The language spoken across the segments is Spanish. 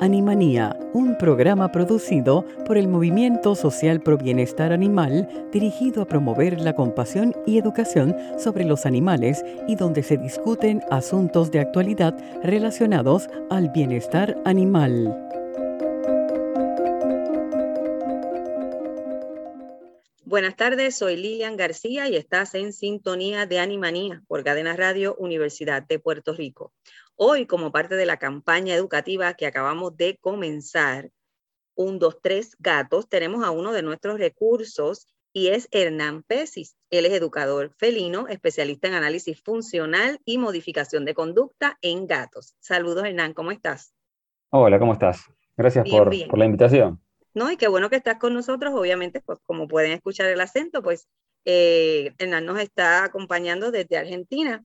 Animanía, un programa producido por el Movimiento Social Pro Bienestar Animal dirigido a promover la compasión y educación sobre los animales y donde se discuten asuntos de actualidad relacionados al bienestar animal. Buenas tardes, soy Lilian García y estás en sintonía de Animanía por Cadena Radio Universidad de Puerto Rico. Hoy, como parte de la campaña educativa que acabamos de comenzar, un, dos, tres gatos, tenemos a uno de nuestros recursos y es Hernán Pesis. Él es educador felino, especialista en análisis funcional y modificación de conducta en gatos. Saludos, Hernán, ¿cómo estás? Hola, ¿cómo estás? Gracias por, por, la invitación. No, y qué bueno que estás con nosotros. Obviamente, pues como pueden escuchar el acento, pues eh, Hernán nos está acompañando desde Argentina.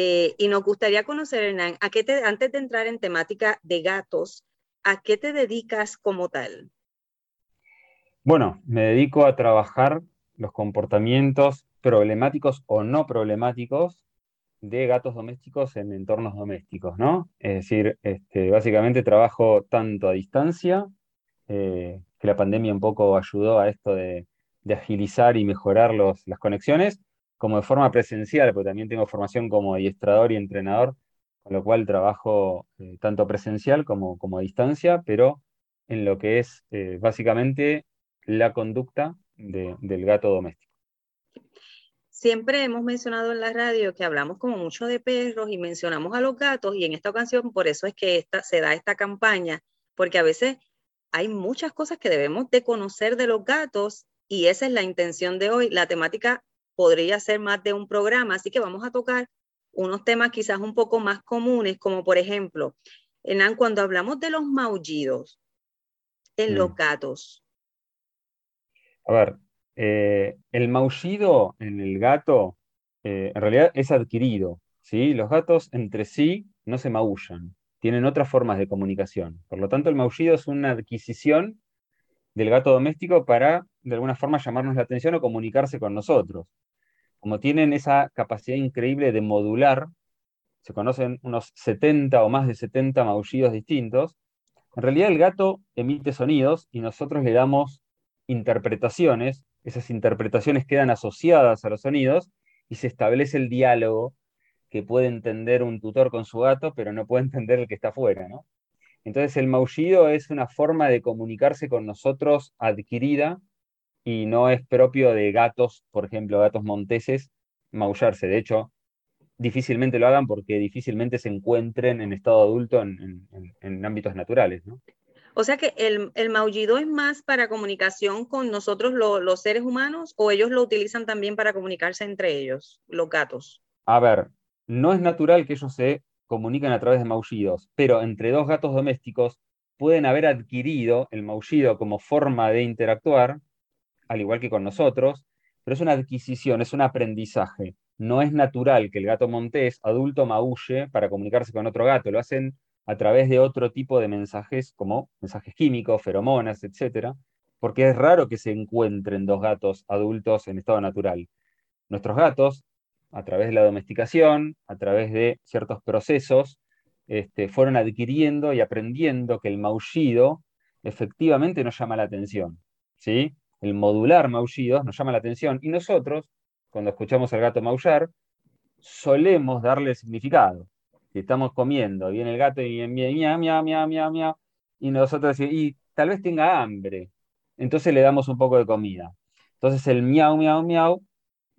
Eh, y nos gustaría conocer, Hernán, ¿a qué te, antes de entrar en temática de gatos, ¿a qué te dedicas como tal? Bueno, me dedico a trabajar los comportamientos problemáticos o no problemáticos de gatos domésticos en entornos domésticos, ¿no? Es decir, este, básicamente trabajo tanto a distancia, eh, que la pandemia un poco ayudó a esto de, de agilizar y mejorar los, las conexiones, como de forma presencial, porque también tengo formación como adiestrador y entrenador, con lo cual trabajo eh, tanto presencial como, como a distancia, pero en lo que es eh, básicamente la conducta del gato doméstico. Siempre hemos mencionado en la radio que hablamos como mucho de perros y mencionamos a los gatos y en esta ocasión por eso es que esta, se da esta campaña, porque a veces hay muchas cosas que debemos de conocer de los gatos y esa es la intención de hoy. La temática podría ser más de un programa, así que vamos a tocar unos temas quizás un poco más comunes, como por ejemplo, Hernán, cuando hablamos de los maullidos en los gatos. A ver, eh, el maullido en el gato eh, en realidad es adquirido, ¿sí? Los gatos entre sí no se maullan, tienen otras formas de comunicación. Por lo tanto, el maullido es una adquisición del gato doméstico para, de alguna forma, llamarnos la atención o comunicarse con nosotros como tienen esa capacidad increíble de modular, se conocen unos 70 o más de 70 maullidos distintos, en realidad el gato emite sonidos y nosotros le damos interpretaciones, esas interpretaciones quedan asociadas a los sonidos y se establece el diálogo que puede entender un tutor con su gato, pero no puede entender el que está afuera. Entonces el maullido es una forma de comunicarse con nosotros adquirida y no es propio de gatos, por ejemplo, gatos monteses, maullarse. De hecho, difícilmente lo hagan porque difícilmente se encuentren en estado adulto en, ámbitos naturales. ¿no? O sea que el, el, maullido es más para comunicación con nosotros los seres humanos o ellos lo utilizan también para comunicarse entre ellos, los gatos. A ver, no es natural que ellos se comuniquen a través de maullidos, pero entre dos gatos domésticos pueden haber adquirido el maullido como forma de interactuar al igual que con nosotros, pero es una adquisición, es un aprendizaje. No es natural que el gato montés adulto maulle para comunicarse con otro gato, lo hacen a través de otro tipo de mensajes, como mensajes químicos, feromonas, etc., porque es raro que se encuentren dos gatos adultos en estado natural. Nuestros gatos, a través de la domesticación, a través de ciertos procesos, este, fueron adquiriendo y aprendiendo que el maullido efectivamente nos llama la atención. ¿sí? El modular maullidos nos llama la atención y nosotros, cuando escuchamos al gato maullar, solemos darle significado. Si estamos comiendo, viene el gato y miau, miau, miau, miau, miau, y nosotros decimos, y tal vez tenga hambre, entonces le damos un poco de comida. Entonces el miau, miau, miau,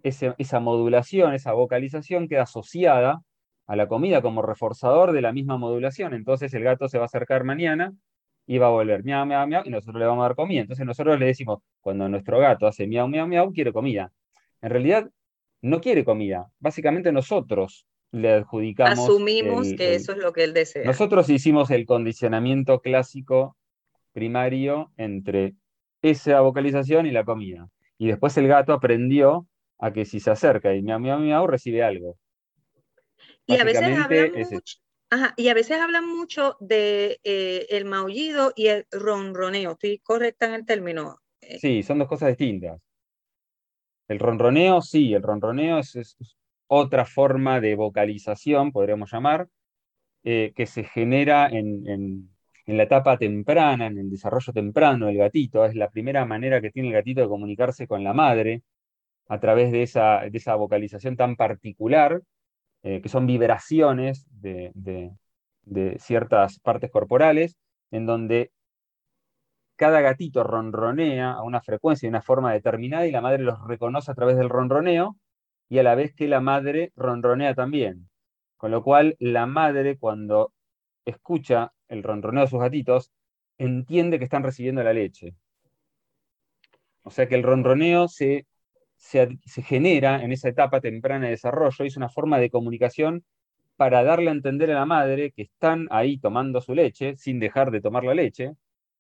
esa modulación, esa vocalización queda asociada a la comida como reforzador de la misma modulación. Entonces el gato se va a acercar mañana y va a volver miau, miau, miau, y nosotros le vamos a dar comida. Entonces nosotros le decimos, cuando nuestro gato hace miau, miau, miau, quiere comida. En realidad, no quiere comida. Básicamente nosotros le adjudicamos. Asumimos que eso es lo que él desea. Nosotros hicimos el condicionamiento clásico primario entre esa vocalización y la comida. Y después el gato aprendió a que si se acerca y miau, miau, miau, recibe algo. Y a veces mucho, y a veces hablan mucho de eh, el maullido y el ronroneo. ¿Estoy correcta en el término? Eh, sí, son dos cosas distintas. El ronroneo, sí, el ronroneo es, otra forma de vocalización, podríamos llamar, eh, que se genera en, la etapa temprana, en el desarrollo temprano del gatito. Es la primera manera que tiene el gatito de comunicarse con la madre a través de esa, de esa vocalización tan particular eh, que son vibraciones de, ciertas partes corporales, en donde cada gatito ronronea a una frecuencia y una forma determinada y la madre los reconoce a través del ronroneo y a la vez que la madre ronronea también. Con lo cual, la madre cuando escucha el ronroneo de sus gatitos, entiende que están recibiendo la leche. O sea que el ronroneo se se, genera en esa etapa temprana de desarrollo, es una forma de comunicación para darle a entender a la madre que están ahí tomando su leche sin dejar de tomar la leche.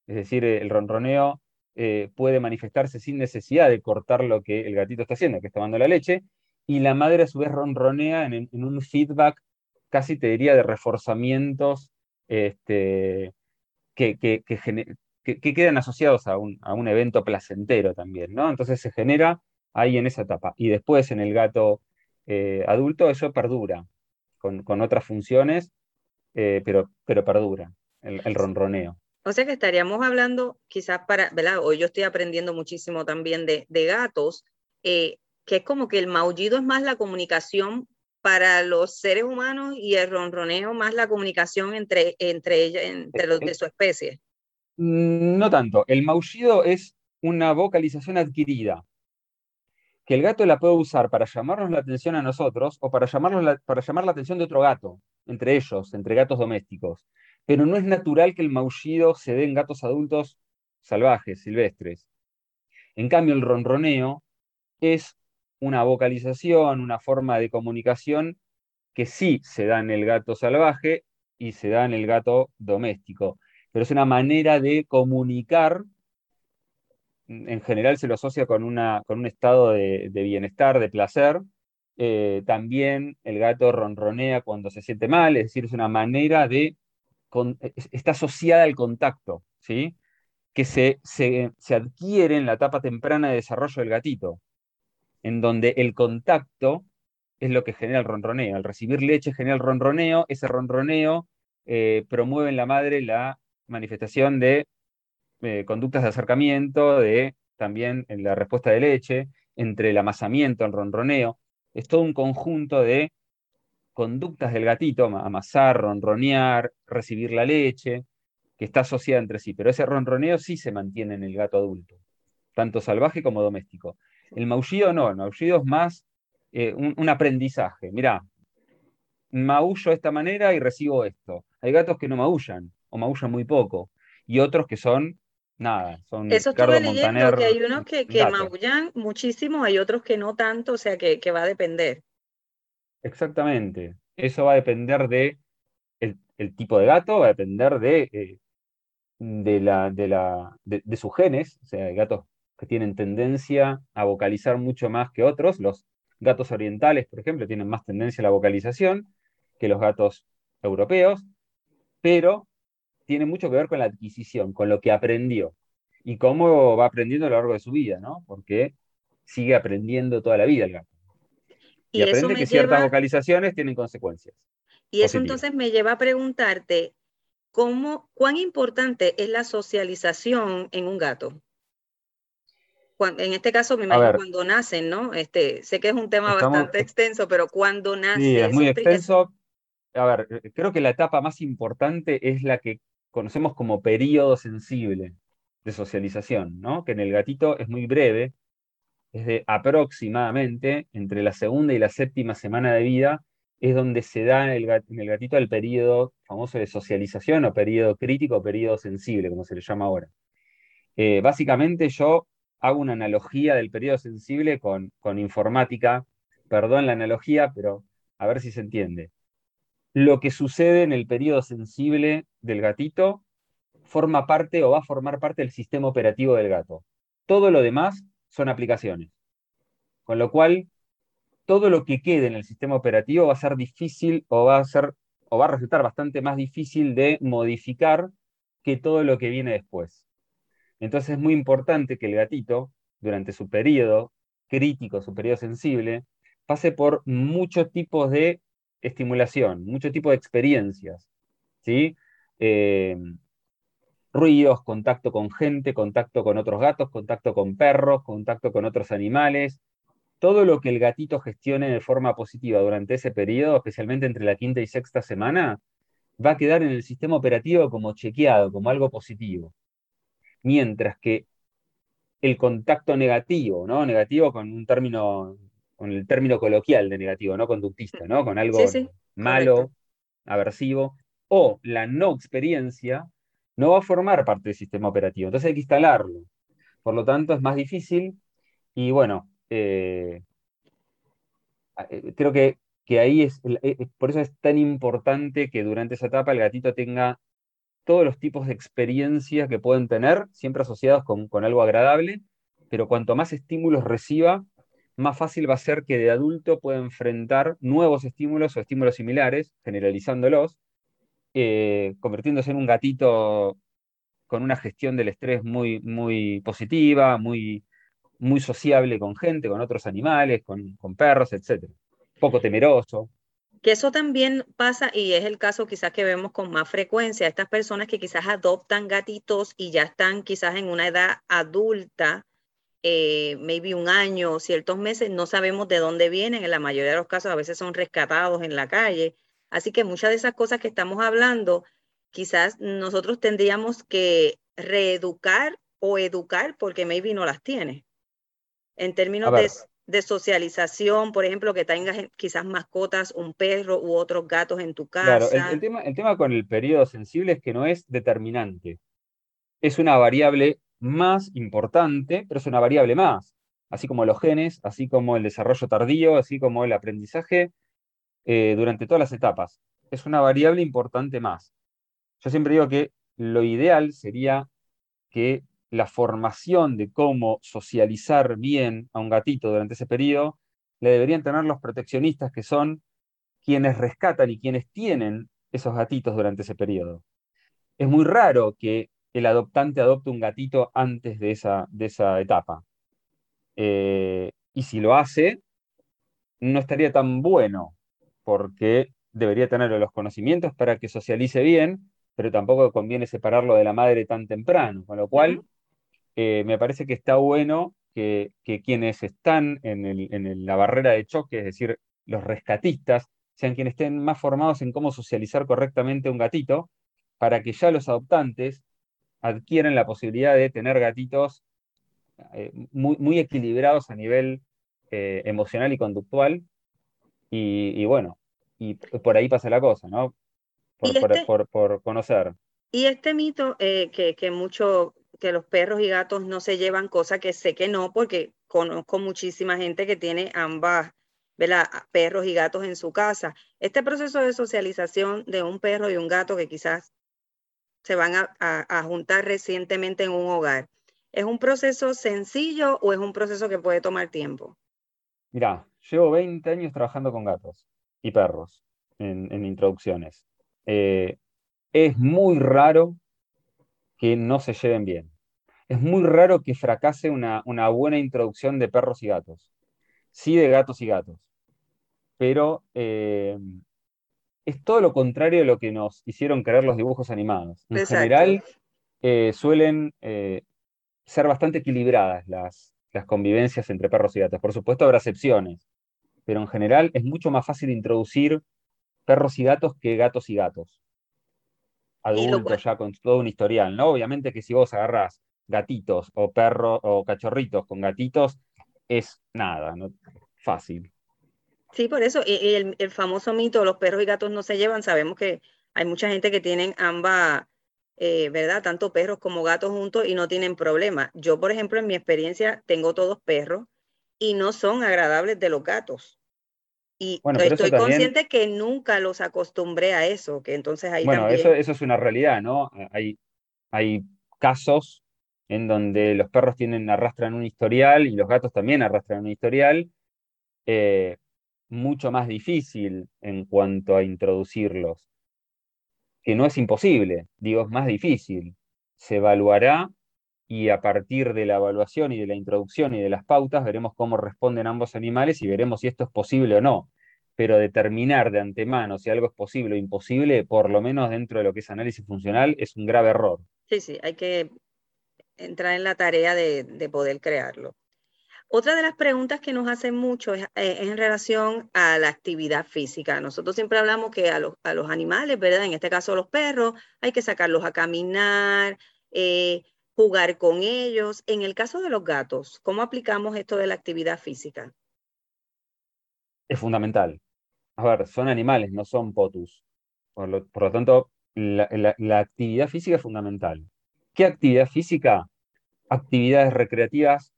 Es decir, el ronroneo eh, puede manifestarse sin necesidad de cortar lo que el gatito está haciendo, que es tomando la leche, y la madre a su vez ronronea en, un feedback casi te diría de reforzamientos este, que, que, quedan asociados a un, a un, evento placentero también, ¿no? Entonces se genera ahí en esa etapa. Y después en el gato eh, adulto eso perdura, con, otras funciones, eh, pero, pero perdura, el, ronroneo. O sea que estaríamos hablando quizás para, ¿verdad? Hoy yo estoy aprendiendo muchísimo también de, gatos, eh, que es como que el maullido es más la comunicación para los seres humanos y el ronroneo más la comunicación entre, entre ellos, entre los de su especie. No tanto, el maullido es una vocalización adquirida que el gato la puede usar para llamarnos la atención a nosotros o para, para llamar la atención de otro gato, entre ellos, entre gatos domésticos. Pero no es natural que el maullido se dé en gatos adultos salvajes, silvestres. En cambio, el ronroneo es una vocalización, una forma de comunicación que sí se da en el gato salvaje y se da en el gato doméstico. Pero es una manera de comunicar en general se lo asocia con, una, con un estado de, bienestar, de placer. Eh, también el gato ronronea cuando se siente mal, es decir, es una manera de, está asociada al contacto, ¿sí? que se, se, adquiere en la etapa temprana de desarrollo del gatito, en donde el contacto es lo que genera el ronroneo. Al recibir leche genera el ronroneo, ese ronroneo eh, promueve en la madre la manifestación de eh, conductas de acercamiento, de también en la respuesta de leche, entre el amasamiento, el ronroneo. Es todo un conjunto de conductas del gatito, amasar, ronronear, recibir la leche, que está asociada entre sí. Pero ese ronroneo sí se mantiene en el gato adulto, tanto salvaje como doméstico. El maullido no, el maullido es más eh, un, un, aprendizaje. Mirá, maullo de esta manera y recibo esto. Hay gatos que no maullan o maullan muy poco y otros que son nada, son Eso estuve leyendo, que hay unos que, que maullan muchísimo, hay otros que no tanto, o sea que, va a depender. Exactamente, eso va a depender de el, tipo de gato, va a depender de, eh, de, la, de, la, de, sus genes, o sea, hay gatos que tienen tendencia a vocalizar mucho más que otros, los gatos orientales, por ejemplo, tienen más tendencia a la vocalización que los gatos europeos, pero tiene mucho que ver con la adquisición, con lo que aprendió y cómo va aprendiendo a lo largo de su vida, ¿no? Porque sigue aprendiendo toda la vida el gato. Y, aprende que ciertas vocalizaciones tienen consecuencias. Y eso entonces me lleva a preguntarte, ¿cómo, ¿cuán importante es la socialización en un gato? en este caso, me imagino cuando nacen, ¿no? Este, sé que es un tema bastante extenso, pero cuando nacen. Sí, es muy extenso. A ver, creo que la etapa más importante es la que conocemos como periodo sensible de socialización, ¿no? que en el gatito es muy breve, es de aproximadamente entre la segunda y la séptima semana de vida, es donde se da en el, gatito el periodo famoso de socialización o periodo crítico o periodo sensible, como se le llama ahora. Eh, básicamente yo hago una analogía del periodo sensible con, con informática, perdón la analogía, pero a ver si se entiende lo que sucede en el periodo sensible del gatito forma parte o va a formar parte del sistema operativo del gato. Todo lo demás son aplicaciones. Con lo cual, todo lo que quede en el sistema operativo va a ser difícil o va a ser o va a resultar bastante más difícil de modificar que todo lo que viene después. Entonces es muy importante que el gatito, durante su periodo crítico, su periodo sensible, pase por muchos tipos de estimulación, muchos tipos de experiencias. ¿sí? Eh, ruidos, contacto con gente, contacto con otros gatos, contacto con perros, contacto con otros animales. Todo lo que el gatito gestione de forma positiva durante ese periodo, especialmente entre la quinta y sexta semana, va a quedar en el sistema operativo como chequeado, como algo positivo. Mientras que el contacto negativo, ¿no? Negativo con un término, con el término coloquial de negativo, no conductista, ¿no? Con algo malo, aversivo, o la no experiencia, no va a formar parte del sistema operativo. Entonces hay que instalarlo. Por lo tanto, es más difícil y bueno, eh, eh, creo que, que ahí es, eh, por eso es tan importante que durante esa etapa el gatito tenga todos los tipos de experiencias que pueden tener, siempre asociados con, algo agradable, pero cuanto más estímulos reciba, más fácil va a ser que de adulto pueda enfrentar nuevos estímulos o estímulos similares, generalizándolos, eh, convirtiéndose en un gatito con una gestión del estrés muy, muy positiva, muy, muy sociable con gente, con otros animales, con, con perros, etc. Poco temeroso. Que eso también pasa y es el caso quizás que vemos con más frecuencia, estas personas que quizás adoptan gatitos y ya están quizás en una edad adulta, eh, maybe un año o ciertos meses, no sabemos de dónde vienen, en la mayoría de los casos a veces son rescatados en la calle. Así que muchas de esas cosas que estamos hablando, quizás nosotros tendríamos que reeducar o educar porque maybe no las tiene. En términos de de socialización, por ejemplo, que tengas quizás mascotas, un perro u otros gatos en tu casa. Claro, el, tema, el tema con el periodo sensible es que no es determinante. Es una variable más importante, pero es una variable más. Así como los genes, así como el desarrollo tardío, así como el aprendizaje eh, durante todas las etapas. Es una variable importante más. Yo siempre digo que lo ideal sería que la formación de cómo socializar bien a un gatito durante ese periodo, le deberían tener los proteccionistas que son quienes rescatan y quienes tienen esos gatitos durante ese periodo. Es muy raro que el adoptante adopte un gatito antes de esa, de esa etapa. Eh, y si lo hace, no estaría tan bueno, porque debería tener los conocimientos para que socialice bien, pero tampoco conviene separarlo de la madre tan temprano, con lo cual eh, me parece que está bueno que, quienes están en, la barrera de choque, es decir, los rescatistas, sean quienes estén más formados en cómo socializar correctamente un gatito, para que ya los adoptantes adquieran la posibilidad de tener gatitos eh, muy, equilibrados a nivel eh, emocional y conductual. Y, bueno, y por ahí pasa la cosa, ¿no? Por, este conocer. Y este mito que, que mucho que los perros y gatos no se llevan, cosa que sé que no, porque conozco muchísima gente que tiene ambas, ¿verdad? Perros y gatos en su casa. Este proceso de socialización de un perro y un gato que quizás se van a, juntar recientemente en un hogar, ¿es un proceso sencillo o es un proceso que puede tomar tiempo? Mira, llevo 20 años trabajando con gatos y perros en, introducciones. Eh, es muy raro que no se lleven bien. Es muy raro que fracase una, buena introducción de perros y gatos. Sí de gatos y gatos. Pero eh, es todo lo contrario de lo que nos hicieron creer los dibujos animados. En general, eh, suelen eh, ser bastante equilibradas las, las convivencias entre perros y gatos. Por supuesto, habrá excepciones, pero en general es mucho más fácil introducir perros y gatos que gatos y gatos adultos ya con todo un historial, ¿no? Obviamente que si vos agarrás gatitos o perros o cachorritos con gatitos, es nada, ¿no? Fácil. Sí, por eso, y, el, famoso mito, los perros y gatos no se llevan, sabemos que hay mucha gente que tienen ambas, eh, ¿verdad? Tanto perros como gatos juntos y no tienen problema. Yo, por ejemplo, en mi experiencia, tengo todos perros y no son agradables de los gatos. Y estoy consciente que nunca los acostumbré a eso, que entonces ahí bueno, eso, eso es una realidad, ¿no? Hay, hay casos en donde los perros tienen, arrastran un historial y los gatos también arrastran un historial, eh, mucho más difícil en cuanto a introducirlos, que no es imposible, digo, es más difícil. Se evaluará y a partir de la evaluación y de la introducción y de las pautas veremos cómo responden ambos animales y veremos si esto es posible o no. Pero determinar de antemano si algo es posible o imposible, por lo menos dentro de lo que es análisis funcional, es un grave error. Sí, sí, hay que entrar en la tarea de, poder crearlo. Otra de las preguntas que nos hacen mucho es, eh, en relación a la actividad física. Nosotros siempre hablamos que a los, animales, ¿verdad? En este caso a los perros, hay que sacarlos a caminar, eh, jugar con ellos. En el caso de los gatos, ¿cómo aplicamos esto de la actividad física? Es fundamental. A ver, son animales, no son potus. Por lo, tanto, la actividad física es fundamental. ¿Qué actividad física? Actividades recreativas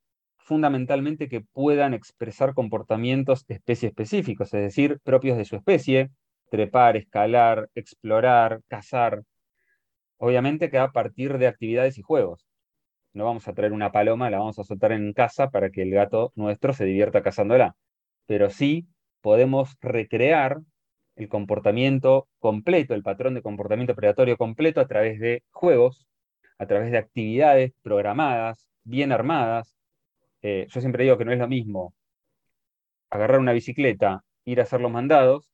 fundamentalmente que puedan expresar comportamientos especie específicos, es decir, propios de su especie, trepar, escalar, explorar, cazar. Obviamente que a partir de actividades y juegos. No vamos a traer una paloma, la vamos a soltar en casa para que el gato nuestro se divierta cazándola. Pero sí podemos recrear el comportamiento completo, el patrón de comportamiento predatorio completo a través de juegos a través de actividades programadas, bien armadas. Eh, yo siempre digo que no es lo mismo agarrar una bicicleta, ir a hacer los mandados,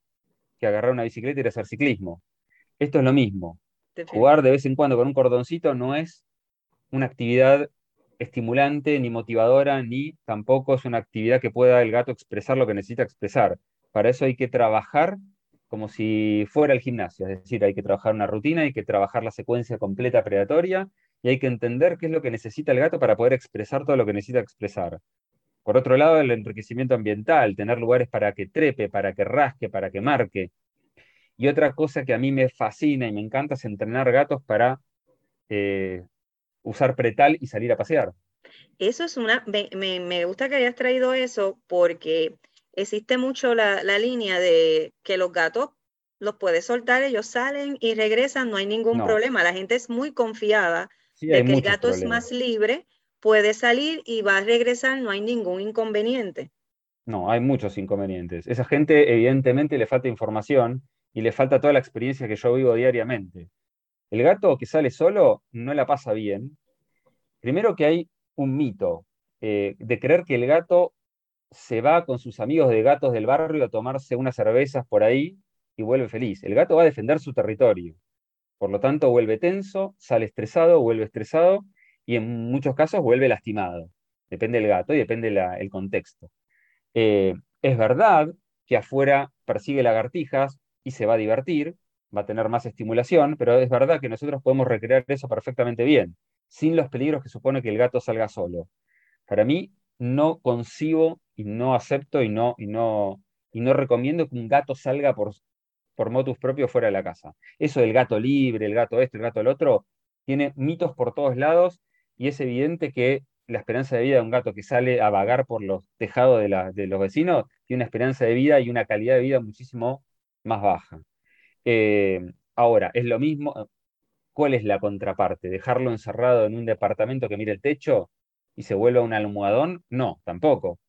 que agarrar una bicicleta y ir a hacer ciclismo. Esto es lo mismo. Jugar de vez en cuando con un cordoncito no es una actividad estimulante, ni motivadora, ni tampoco es una actividad que pueda el gato expresar lo que necesita expresar. Para eso hay que trabajar como si fuera el gimnasio, es decir, hay que trabajar una rutina, hay que trabajar la secuencia completa predatoria y hay que entender qué es lo que necesita el gato para poder expresar todo lo que necesita expresar. Por otro lado, el enriquecimiento ambiental, tener lugares para que trepe, para que rasque, para que marque. Y otra cosa que a mí me fascina y me encanta es entrenar gatos para eh, usar pretal y salir a pasear. Eso es una, me, gusta que hayas traído eso porque existe mucho la, línea de que los gatos los puedes soltar, ellos salen y regresan, no hay ningún problema. La gente es muy confiada de que el gato es más libre, puede salir y va a regresar, no hay ningún inconveniente. No, hay muchos inconvenientes. Esa gente evidentemente le falta información y le falta toda la experiencia que yo vivo diariamente. El gato que sale solo no la pasa bien. Primero que hay un mito eh, de creer que el gato se va con sus amigos de gatos del barrio a tomarse unas cervezas por ahí y vuelve feliz. El gato va a defender su territorio. Por lo tanto, vuelve tenso, sale estresado, vuelve estresado y en muchos casos vuelve lastimado. Depende del gato y depende el contexto. Eh, es verdad que afuera persigue lagartijas y se va a divertir, va a tener más estimulación, pero es verdad que nosotros podemos recrear eso perfectamente bien, sin los peligros que supone que el gato salga solo. Para mí, no concibo y no acepto y no, y no, y no recomiendo que un gato salga por, por motus propios fuera de la casa. Eso del gato libre, el gato este, el gato el otro, tiene mitos por todos lados y es evidente que la esperanza de vida de un gato que sale a vagar por los tejados de, los vecinos tiene una esperanza de vida y una calidad de vida muchísimo más baja. Eh, ahora, es lo mismo, ¿cuál es la contraparte? ¿Dejarlo encerrado en un departamento que mire el techo y se vuelva un almohadón? No, tampoco.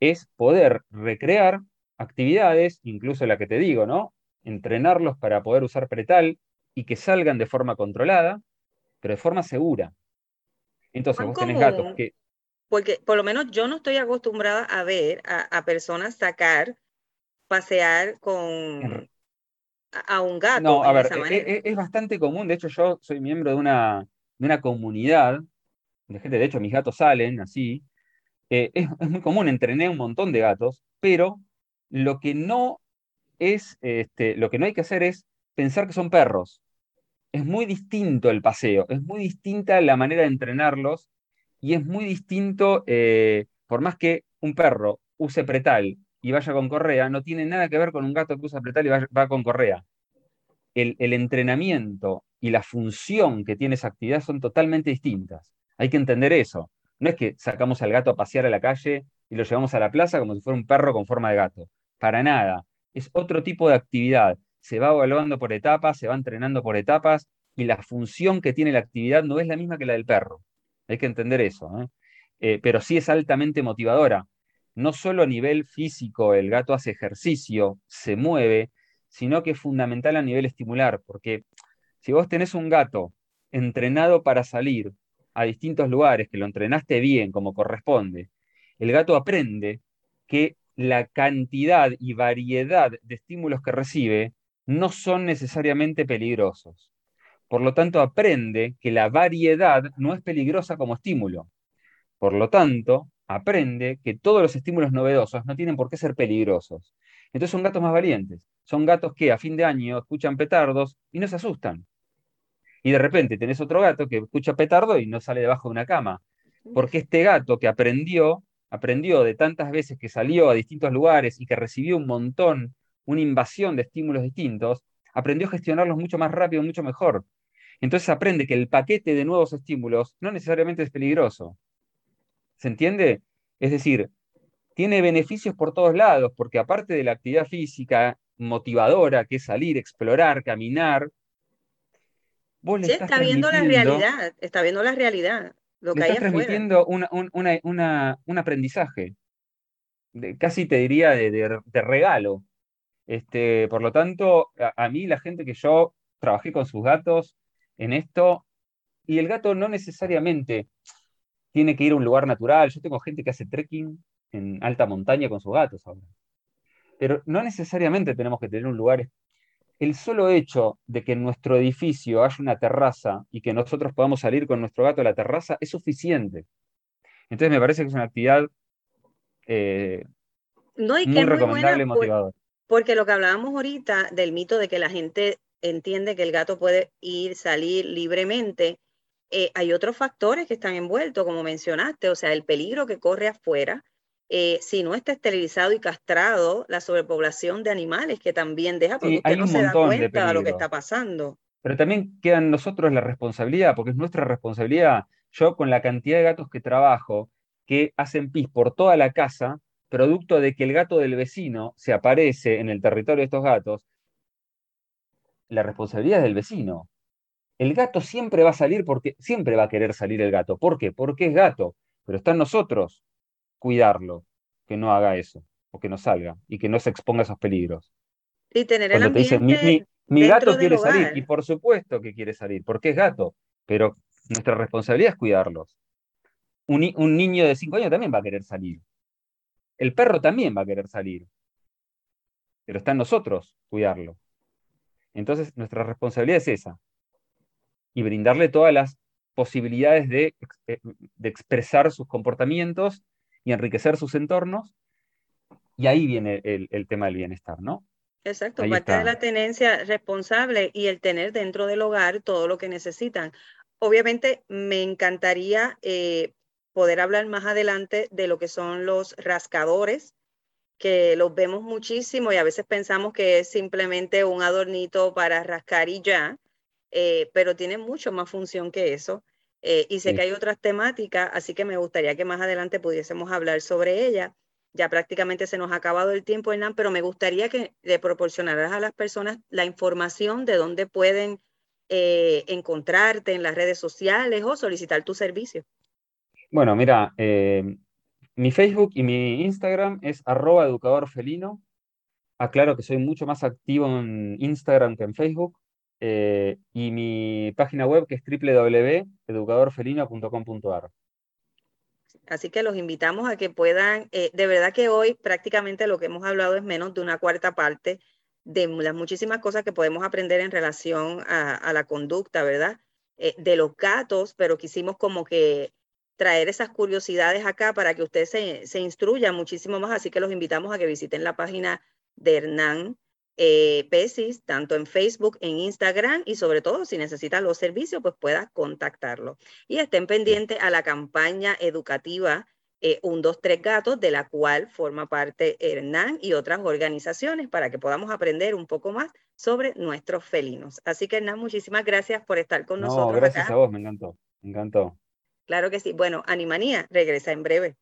Es poder recrear actividades, incluso la que te digo, ¿no? Entrenarlos para poder usar pretal y que salgan de forma controlada, pero de forma segura. Entonces, vos tenés gatos que... Porque por lo menos yo no estoy acostumbrada a ver a, personas sacar, pasear con a, un gato. No, a ver, e, e, es, bastante común. De hecho, yo soy miembro de una, de una comunidad de gente, de hecho, mis gatos salen así. Eh, es, es, muy común, entrené un montón de gatos, pero lo que no es, este, lo que no hay que hacer es pensar que son perros. Es muy distinto el paseo, es muy distinta la manera de entrenarlos y es muy distinto, eh, por más que un perro use pretal y vaya con correa, no tiene nada que ver con un gato que usa pretal y va, con correa. El, el, entrenamiento y la función que tiene esa actividad son totalmente distintas. Hay que entender eso. No es que sacamos al gato a pasear a la calle y lo llevamos a la plaza como si fuera un perro con forma de gato para nada. Es otro tipo de actividad. Se va evaluando por etapas, se va entrenando por etapas y la función que tiene la actividad no es la misma que la del perro. hay que entender eso. ¿eh? Eh, pero sí es altamente motivadora. No solo a nivel físico el gato hace ejercicio, se mueve, sino que es fundamental a nivel estimular, porque si vos tenés un gato entrenado para salir a distintos lugares, que lo entrenaste bien como corresponde, el gato aprende que la cantidad y variedad de estímulos que recibe no son necesariamente peligrosos. Por lo tanto, aprende que la variedad no es peligrosa como estímulo. Por lo tanto, aprende que todos los estímulos novedosos no tienen por qué ser peligrosos. Entonces son gatos más valientes. Son gatos que a fin de año escuchan petardos y no se asustan. Y de repente tenés otro gato que escucha petardo y no sale debajo de una cama. Porque este gato que aprendió, aprendió de tantas veces que salió a distintos lugares y que recibió un montón, una invasión de estímulos distintos, aprendió a gestionarlos mucho más rápido, mucho mejor. Entonces aprende que el paquete de nuevos estímulos no necesariamente es peligroso. ¿Se entiende? Es decir, tiene beneficios por todos lados, porque aparte de la actividad física motivadora, que es salir, explorar, caminar, vos le sí, está viendo la realidad, está viendo la realidad. Lo que le estás transmitiendo un, aprendizaje, casi te diría de, regalo. Este, por lo tanto, a, mí la gente que yo trabajé con sus gatos en esto, y el gato no necesariamente tiene que ir a un lugar natural. Yo tengo gente que hace trekking en alta montaña con sus gatos ahora. Pero no necesariamente tenemos que tener un lugar el solo hecho de que en nuestro edificio haya una terraza y que nosotros podamos salir con nuestro gato a la terraza es suficiente. Entonces me parece que es una actividad eh, muy recomendable y motivadora. Porque lo que hablábamos ahorita del mito de que la gente entiende que el gato puede ir, salir libremente, eh, hay otros factores que están envueltos, como mencionaste, o sea, el peligro que corre afuera, eh, si no está esterilizado y castrado, la sobrepoblación de animales que también deja, porque usted no se da cuenta de, lo que está pasando. Pero también queda en nosotros la responsabilidad, porque es nuestra responsabilidad. Yo con la cantidad de gatos que trabajo, que hacen pis por toda la casa, producto de que el gato del vecino se aparece en el territorio de estos gatos, la responsabilidad es del vecino. El gato siempre va a salir porque siempre va a querer salir el gato. ¿Por qué? Porque es gato, pero está en nosotros cuidarlo, que no haga eso, o que no salga, y que no se exponga a esos peligros. Y tener el ambiente mi, gato quiere salir, y por supuesto que quiere salir, porque es gato, pero nuestra responsabilidad es cuidarlos. Un, un niño de 5 años también va a querer salir. El perro también va a querer salir. Pero está en nosotros cuidarlo. Entonces, nuestra responsabilidad es esa. Y brindarle todas las posibilidades de, eh, de expresar sus comportamientos y enriquecer sus entornos. Y ahí viene el, tema del bienestar, ¿no? Exacto, parte de la tenencia responsable y el tener dentro del hogar todo lo que necesitan. Obviamente me encantaría eh, poder hablar más adelante de lo que son los rascadores, que los vemos muchísimo y a veces pensamos que es simplemente un adornito para rascar y ya, eh, pero tiene mucho más función que eso. Eh, y sé que hay otras temáticas, así que me gustaría que más adelante pudiésemos hablar sobre ella. Ya prácticamente se nos ha acabado el tiempo, Hernán, pero me gustaría que le proporcionaras a las personas la información de dónde pueden eh, encontrarte en las redes sociales o solicitar tu servicio. Bueno, mira, eh, mi Facebook y mi Instagram es arroba educador felino. Aclaro que soy mucho más activo en Instagram que en Facebook. Eh, y mi página web que es www.educadorfelino.com.ar. Así que los invitamos a que puedan, eh, de verdad que hoy prácticamente lo que hemos hablado es menos de una cuarta parte de las muchísimas cosas que podemos aprender en relación a, la conducta, ¿verdad? Eh, de los gatos, pero quisimos como que traer esas curiosidades acá para que ustedes se, se instruyan muchísimo más. Así que los invitamos a que visiten la página de Hernán eh, PESIS, tanto en Facebook, en Instagram y sobre todo si necesitas los servicios, pues puedas contactarlo. Y estén pendientes a la campaña educativa eh, Un, dos, tres gatos, de la cual forma parte Hernán y otras organizaciones para que podamos aprender un poco más sobre nuestros felinos. Así que Hernán, muchísimas gracias por estar con nosotros. Gracias a vos, me encantó, me encantó. Claro que sí. Bueno, Animanía regresa en breve.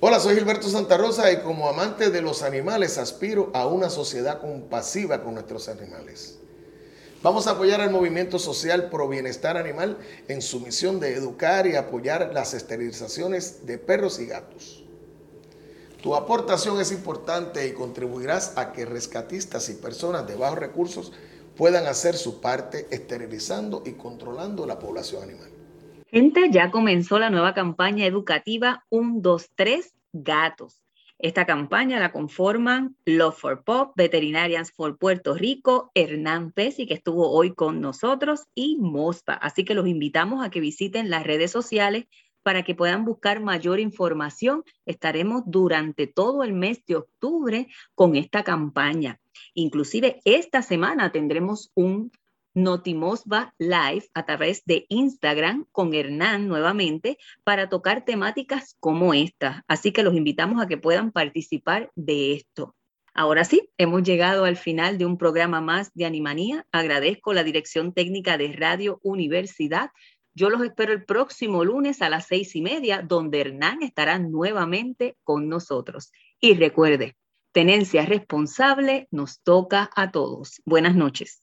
Hola, soy Gilberto Santa Rosa y como amante de los animales aspiro a una sociedad compasiva con nuestros animales. Vamos a apoyar al movimiento social pro bienestar animal en su misión de educar y apoyar las esterilizaciones de perros y gatos. Tu aportación es importante y contribuirás a que rescatistas y personas de bajos recursos puedan hacer su parte esterilizando y controlando la población animal. Gente, ya comenzó la nueva campaña educativa 123 Gatos. Esta campaña la conforman Love for Pop, Veterinarians for Puerto Rico, Hernán Pesi, que estuvo hoy con nosotros, y Mospa. Así que los invitamos a que visiten las redes sociales para que puedan buscar mayor información. Estaremos durante todo el mes de octubre con esta campaña. Inclusive esta semana tendremos un Notimosba Live a través de Instagram con Hernán nuevamente para tocar temáticas como esta. Así que los invitamos a que puedan participar de esto. Ahora sí, hemos llegado al final de un programa más de Animanía. Agradezco la dirección técnica de Radio Universidad. Yo los espero el próximo lunes a las seis y media, donde Hernán estará nuevamente con nosotros. Y recuerde, tenencia responsable nos toca a todos. Buenas noches